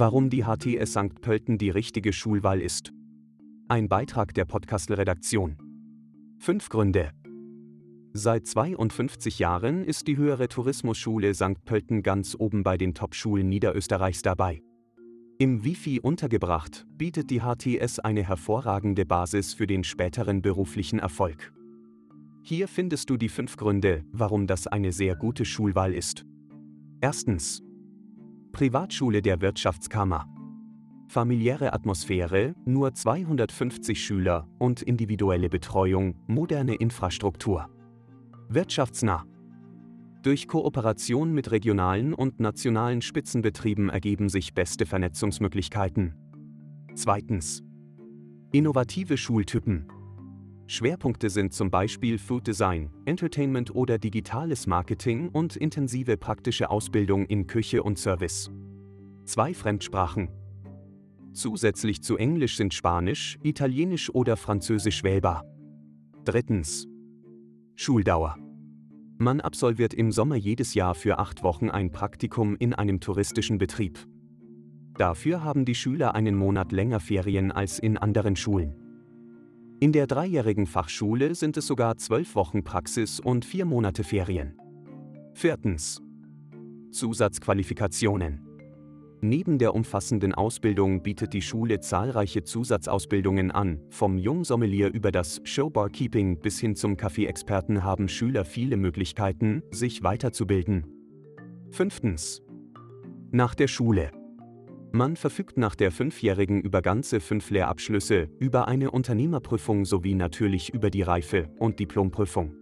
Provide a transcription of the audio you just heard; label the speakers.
Speaker 1: Warum die HTS St. Pölten die richtige Schulwahl ist. Ein Beitrag der Podcast-Redaktion. Fünf Gründe. Seit 52 Jahren ist die Höhere Tourismusschule St. Pölten ganz oben bei den Top-Schulen Niederösterreichs dabei. Im Wifi untergebracht bietet die HTS eine hervorragende Basis für den späteren beruflichen Erfolg. Hier findest du die fünf Gründe, warum das eine sehr gute Schulwahl ist. Erstens. Privatschule der Wirtschaftskammer. Familiäre Atmosphäre, nur 250 Schüler und individuelle Betreuung, moderne Infrastruktur. Wirtschaftsnah. Durch Kooperation mit regionalen und nationalen Spitzenbetrieben ergeben sich beste Vernetzungsmöglichkeiten. Zweitens. Innovative Schultypen. Schwerpunkte sind zum Beispiel Food Design, Entertainment oder digitales Marketing und intensive praktische Ausbildung in Küche und Service. Zwei Fremdsprachen. Zusätzlich zu Englisch sind Spanisch, Italienisch oder Französisch wählbar. Drittens. Schuldauer. Man absolviert im Sommer jedes Jahr für acht Wochen ein Praktikum in einem touristischen Betrieb. Dafür haben die Schüler einen Monat länger Ferien als in anderen Schulen. In der dreijährigen Fachschule sind es sogar zwölf Wochen Praxis und vier Monate Ferien. Viertens. Zusatzqualifikationen. Neben der umfassenden Ausbildung bietet die Schule zahlreiche Zusatzausbildungen an. Vom Jungsommelier über das Showbarkeeping bis hin zum Kaffeeexperten haben Schüler viele Möglichkeiten, sich weiterzubilden. Fünftens. Nach der Schule. Man verfügt nach der Fünfjährigen über ganze fünf Lehrabschlüsse, über eine Unternehmerprüfung sowie natürlich über die Reife- und Diplomprüfung.